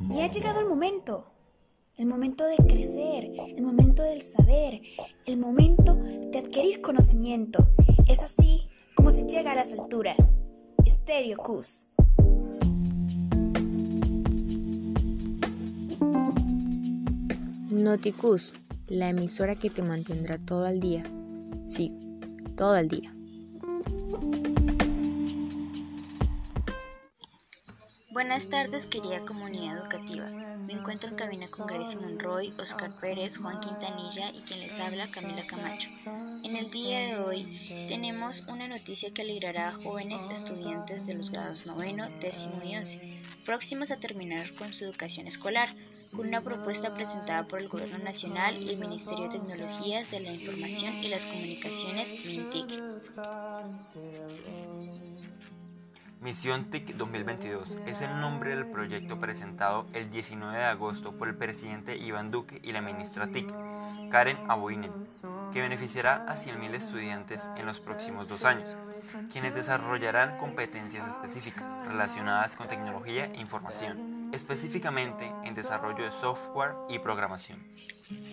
Y ha llegado el momento. El momento de crecer, el momento del saber, el momento de adquirir conocimiento. Es así como se llega a las alturas. Stereo Cus. Noticus, la emisora que te mantendrá todo el día. Sí, todo el día. Buenas tardes, querida comunidad educativa. Me encuentro en cabina con Gracie Monroy, Oscar Pérez, Juan Quintanilla y quien les habla, Camila Camacho. En el día de hoy tenemos una noticia que alegrará a jóvenes estudiantes de los grados noveno, décimo y once, próximos a terminar con su educación escolar, con una propuesta presentada por el Gobierno Nacional y el Ministerio de Tecnologías de la Información y las Comunicaciones, MINTIC. Misión TIC 2022 es el nombre del proyecto presentado el 19 de agosto por el presidente Iván Duque y la ministra TIC, Karen Aboinen, que beneficiará a 100.000 estudiantes en los próximos dos años, quienes desarrollarán competencias específicas relacionadas con tecnología e información, específicamente en desarrollo de software y programación.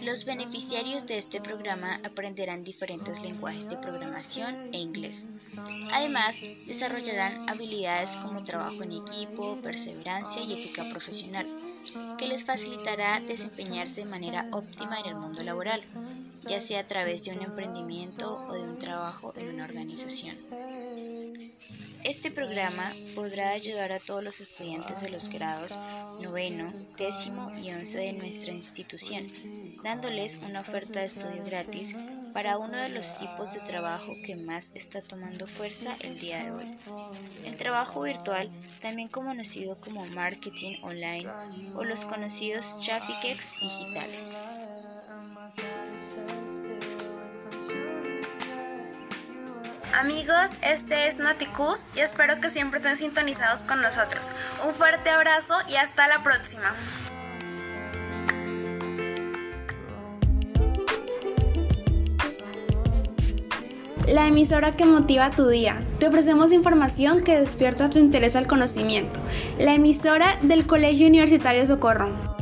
Los beneficiarios de este programa aprenderán diferentes lenguajes de programación e inglés. Además, desarrollarán habilidades como trabajo en equipo, perseverancia y ética profesional, que les facilitará desempeñarse de manera óptima en el mundo laboral, ya sea a través de un emprendimiento o de un trabajo en una organización. Este programa podrá ayudar a todos los estudiantes de los grados noveno, décimo y once de nuestra institución, dándoles una oferta de estudio gratis para uno de los tipos de trabajo que más está tomando fuerza el día de hoy. El trabajo virtual, también conocido como marketing online o los conocidos traffickers digitales. Amigos, este es Noticus y espero que siempre estén sintonizados con nosotros. Un fuerte abrazo y hasta la próxima. La emisora que motiva tu día. Te ofrecemos información que despierta tu interés al conocimiento. La emisora del Colegio Universitario Socorro.